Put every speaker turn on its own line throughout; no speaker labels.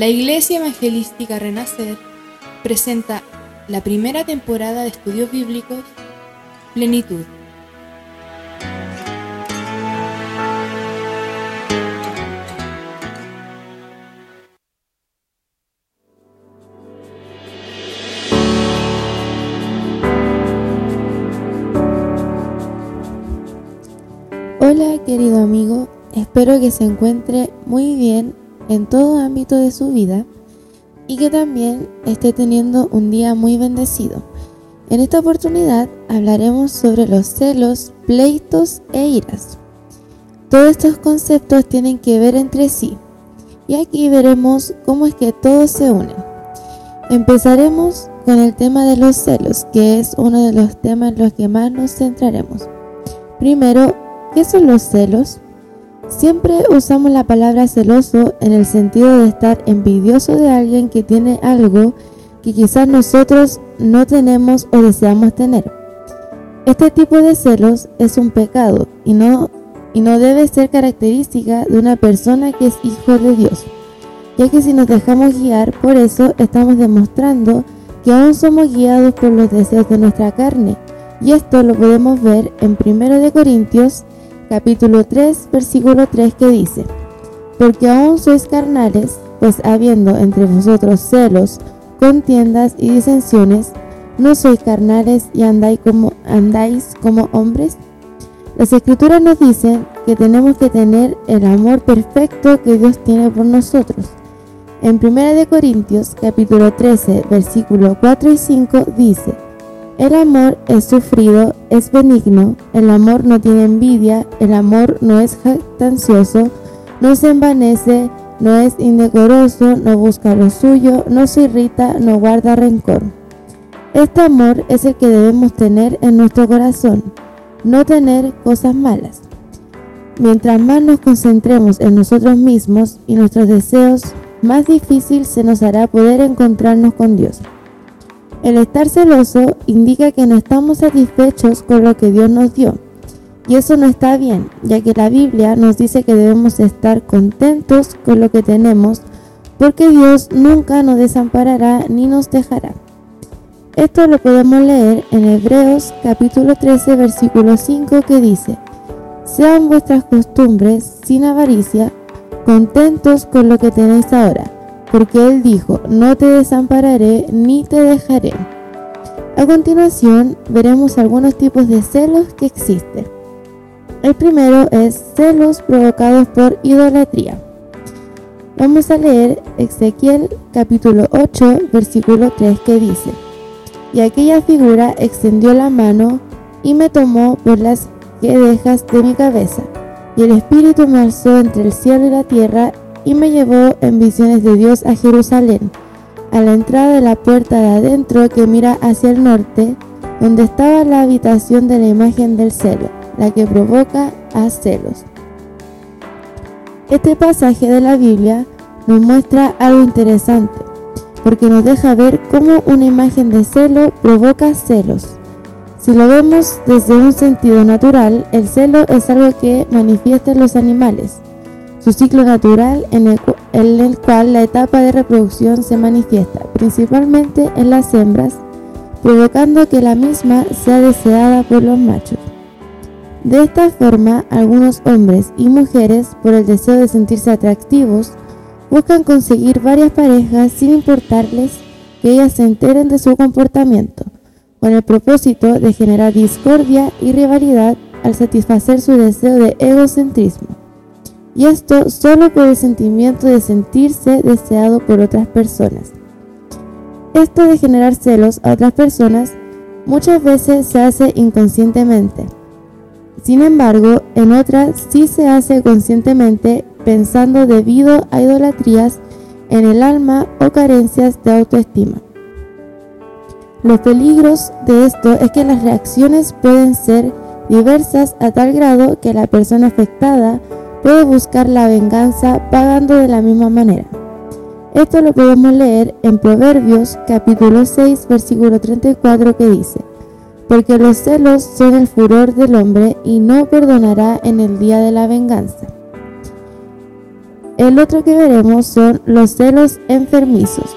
La Iglesia Evangelística Renacer presenta la primera temporada de estudios bíblicos Plenitud.
Hola querido amigo, espero que se encuentre muy bien en todo ámbito de su vida y que también esté teniendo un día muy bendecido. En esta oportunidad hablaremos sobre los celos, pleitos e iras. Todos estos conceptos tienen que ver entre sí y aquí veremos cómo es que todos se unen. Empezaremos con el tema de los celos, que es uno de los temas en los que más nos centraremos. Primero, ¿qué son los celos? Siempre usamos la palabra celoso en el sentido de estar envidioso de alguien que tiene algo que quizás nosotros no tenemos o deseamos tener. Este tipo de celos es un pecado y no, y no debe ser característica de una persona que es hijo de Dios, ya que si nos dejamos guiar por eso estamos demostrando que aún somos guiados por los deseos de nuestra carne, y esto lo podemos ver en 1 Corintios capítulo 3, versículo 3 que dice, Porque aún sois carnales, pues habiendo entre vosotros celos, contiendas y disensiones, ¿no sois carnales y andáis como, andáis como hombres? Las escrituras nos dicen que tenemos que tener el amor perfecto que Dios tiene por nosotros. En 1 Corintios capítulo 13 versículo 4 y 5 dice, el amor es sufrido, es benigno, el amor no tiene envidia, el amor no es jactancioso, no se envanece, no es indecoroso, no busca lo suyo, no se irrita, no guarda rencor. Este amor es el que debemos tener en nuestro corazón, no tener cosas malas. Mientras más nos concentremos en nosotros mismos y nuestros deseos, más difícil se nos hará poder encontrarnos con Dios. El estar celoso indica que no estamos satisfechos con lo que Dios nos dio. Y eso no está bien, ya que la Biblia nos dice que debemos estar contentos con lo que tenemos, porque Dios nunca nos desamparará ni nos dejará. Esto lo podemos leer en Hebreos capítulo 13 versículo 5 que dice, Sean vuestras costumbres sin avaricia, contentos con lo que tenéis ahora porque Él dijo, no te desampararé ni te dejaré. A continuación veremos algunos tipos de celos que existen. El primero es celos provocados por idolatría. Vamos a leer Ezequiel capítulo 8 versículo 3 que dice, Y aquella figura extendió la mano y me tomó por las quedejas de mi cabeza, y el espíritu me alzó entre el cielo y la tierra y me llevó en visiones de Dios a Jerusalén, a la entrada de la puerta de adentro que mira hacia el norte, donde estaba la habitación de la imagen del celo, la que provoca a celos. Este pasaje de la Biblia nos muestra algo interesante, porque nos deja ver cómo una imagen de celo provoca celos. Si lo vemos desde un sentido natural, el celo es algo que manifiesta en los animales, su ciclo natural en el, cual la etapa de reproducción se manifiesta principalmente en las hembras, provocando que la misma sea deseada por los machos. De esta forma, algunos hombres y mujeres, por el deseo de sentirse atractivos, buscan conseguir varias parejas sin importarles que ellas se enteren de su comportamiento, con el propósito de generar discordia y rivalidad al satisfacer su deseo de egocentrismo y esto solo por el sentimiento de sentirse deseado por otras personas. Esto de generar celos a otras personas muchas veces se hace inconscientemente. Sin embargo, en otras sí se hace conscientemente pensando debido a idolatrías en el alma o carencias de autoestima. Los peligros de esto es que las reacciones pueden ser diversas a tal grado que la persona afectada puede buscar la venganza pagando de la misma manera. Esto lo podemos leer en Proverbios capítulo 6 versículo 34 que dice, porque los celos son el furor del hombre y no perdonará en el día de la venganza. el otro que veremos son los celos enfermizos.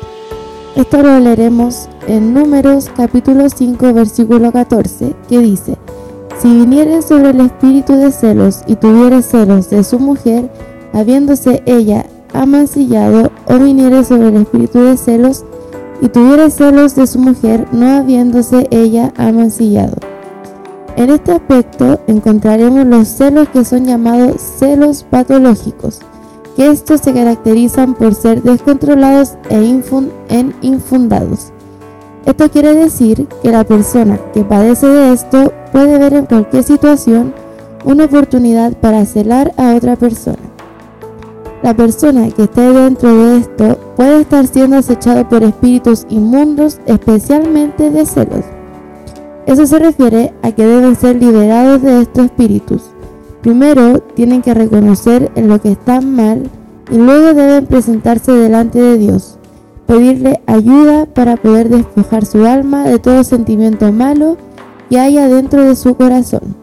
Esto lo leeremos en Números capítulo 5 versículo 14 que dice, Si viniere sobre el espíritu de celos y tuviere celos de su mujer, habiéndose ella amancillado, o viniere sobre el espíritu de celos y tuviere celos de su mujer, no habiéndose ella amancillado. En este aspecto encontraremos los celos que son llamados celos patológicos, que estos se caracterizan por ser descontrolados e infundados. Esto quiere decir que la persona que padece de esto puede ver en cualquier situación una oportunidad para celar a otra persona. La persona que esté dentro de esto puede estar siendo acechado por espíritus inmundos, especialmente de celos. Eso se refiere a que deben ser liberados de estos espíritus. Primero tienen que reconocer en lo que están mal y luego deben presentarse delante de Dios, pedirle ayuda para poder despojar su alma de todo sentimiento malo que haya dentro de su corazón.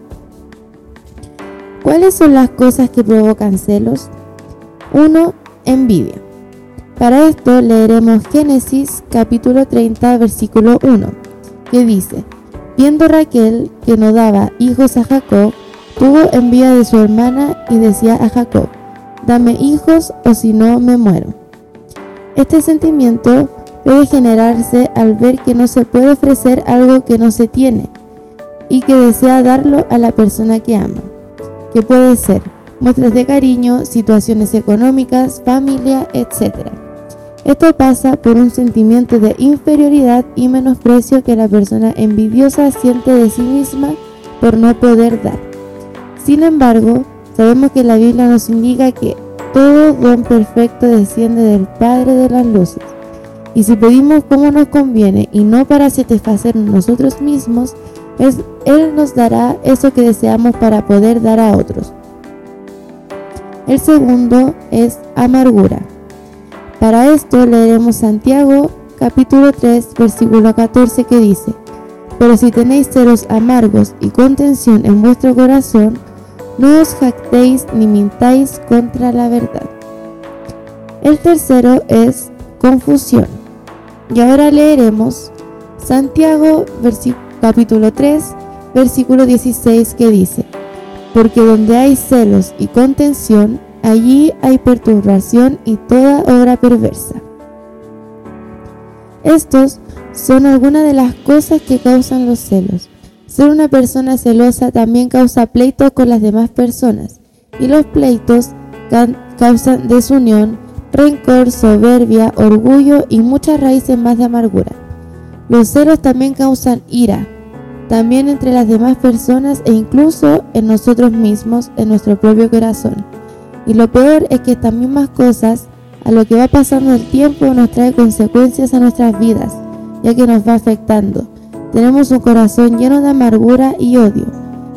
¿Cuáles son las cosas que provocan celos? 1. Envidia. Para esto leeremos Génesis capítulo 30 versículo 1, que dice, Viendo Raquel que no daba hijos a Jacob, tuvo envidia de su hermana y decía a Jacob, dame hijos o si no me muero. Este sentimiento puede generarse al ver que no se puede ofrecer algo que no se tiene y que desea darlo a la persona que ama, que puede ser muestras de cariño, situaciones económicas, familia, etc. Esto pasa por un sentimiento de inferioridad y menosprecio que la persona envidiosa siente de sí misma por no poder dar. Sin embargo, sabemos que la Biblia nos indica que todo don perfecto desciende del Padre de las luces. Y si pedimos como nos conviene y no para satisfacer nosotros mismos, Él nos dará eso que deseamos para poder dar a otros. El segundo es amargura. Para esto leeremos Santiago capítulo 3 versículo 14 que dice, Pero si tenéis celos amargos y contención en vuestro corazón, no os jactéis ni mintáis contra la verdad. El tercero es confusión. Y ahora leeremos Santiago capítulo 3 versículo 16 que dice, Porque donde hay celos y contención, Allí hay perturbación y toda obra perversa. Estos son algunas de las cosas que causan los celos. Ser una persona celosa también causa pleitos con las demás personas y los pleitos causan desunión, rencor, soberbia, orgullo y muchas raíces más de amargura. Los celos también causan ira, también entre las demás personas e incluso en nosotros mismos, en nuestro propio corazón. Y lo peor es que estas mismas cosas, a lo que va pasando el tiempo, nos trae consecuencias a nuestras vidas, ya que nos va afectando. Tenemos un corazón lleno de amargura y odio,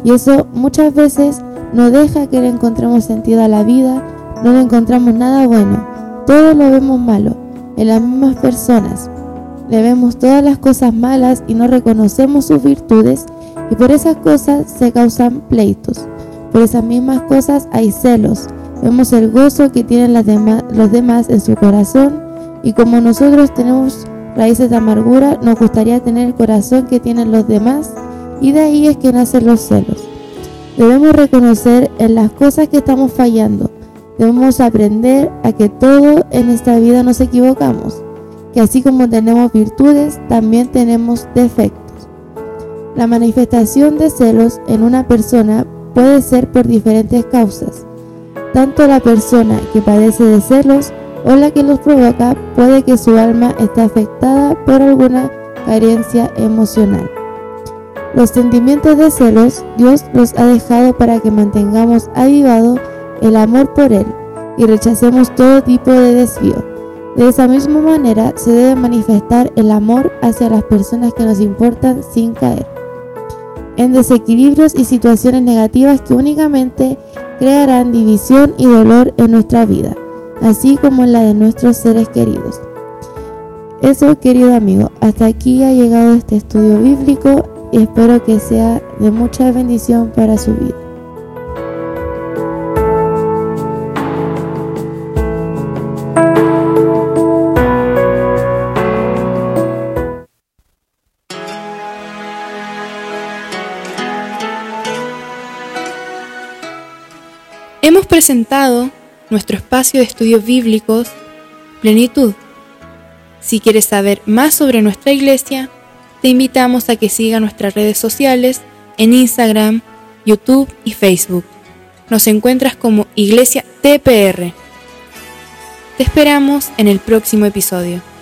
y eso muchas veces no deja que le encontremos sentido a la vida, no le encontramos nada bueno, todo lo vemos malo, en las mismas personas. Le vemos todas las cosas malas y no reconocemos sus virtudes, y por esas cosas se causan pleitos. Por esas mismas cosas hay celos, Vemos el gozo que tienen los demás en su corazón y como nosotros tenemos raíces de amargura, nos gustaría tener el corazón que tienen los demás y de ahí es que nacen los celos. Debemos reconocer en las cosas que estamos fallando. Debemos aprender a que todo en esta vida nos equivocamos, que así como tenemos virtudes, también tenemos defectos. La manifestación de celos en una persona puede ser por diferentes causas. Tanto la persona que padece de celos o la que los provoca puede que su alma esté afectada por alguna carencia emocional. Los sentimientos de celos Dios los ha dejado para que mantengamos avivado el amor por Él y rechacemos todo tipo de desvío. De esa misma manera se debe manifestar el amor hacia las personas que nos importan sin caer en desequilibrios y situaciones negativas que únicamente crearán división y dolor en nuestra vida, así como la de nuestros seres queridos. Eso, querido amigo, hasta aquí ha llegado este estudio bíblico y espero que sea de mucha bendición para su vida.
Hemos presentado nuestro espacio de estudios bíblicos Plenitud. Si quieres saber más sobre nuestra iglesia, te invitamos a que siga nuestras redes sociales en Instagram, YouTube y Facebook. Nos encuentras como Iglesia TPR. Te esperamos en el próximo episodio.